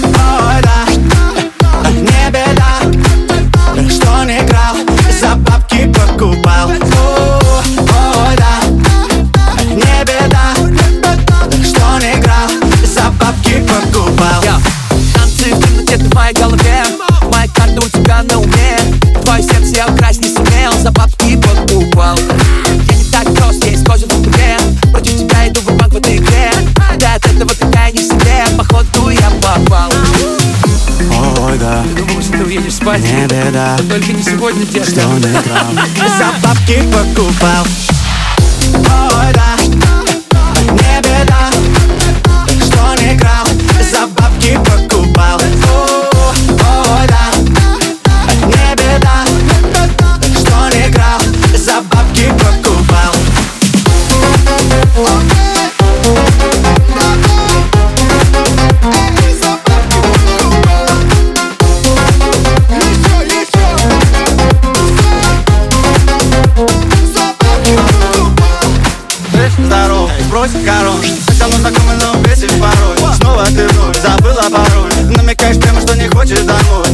Ой, да, не беда. Что не играл, за бабки покупал. Ой, да, не беда. Что не играл, за бабки покупал. Танцы в темноте голове. Моя карта у тебя на уме. Твое сердце я украсть не сумел. За бабки Спать. Не беда Но только не сегодня, детка Сто метров За бабки покупал. Брось корон Хотя мы знакомы, но бесишь порой. Снова ты вновь забыла пароль. Намекаешь прямо, что не хочешь домой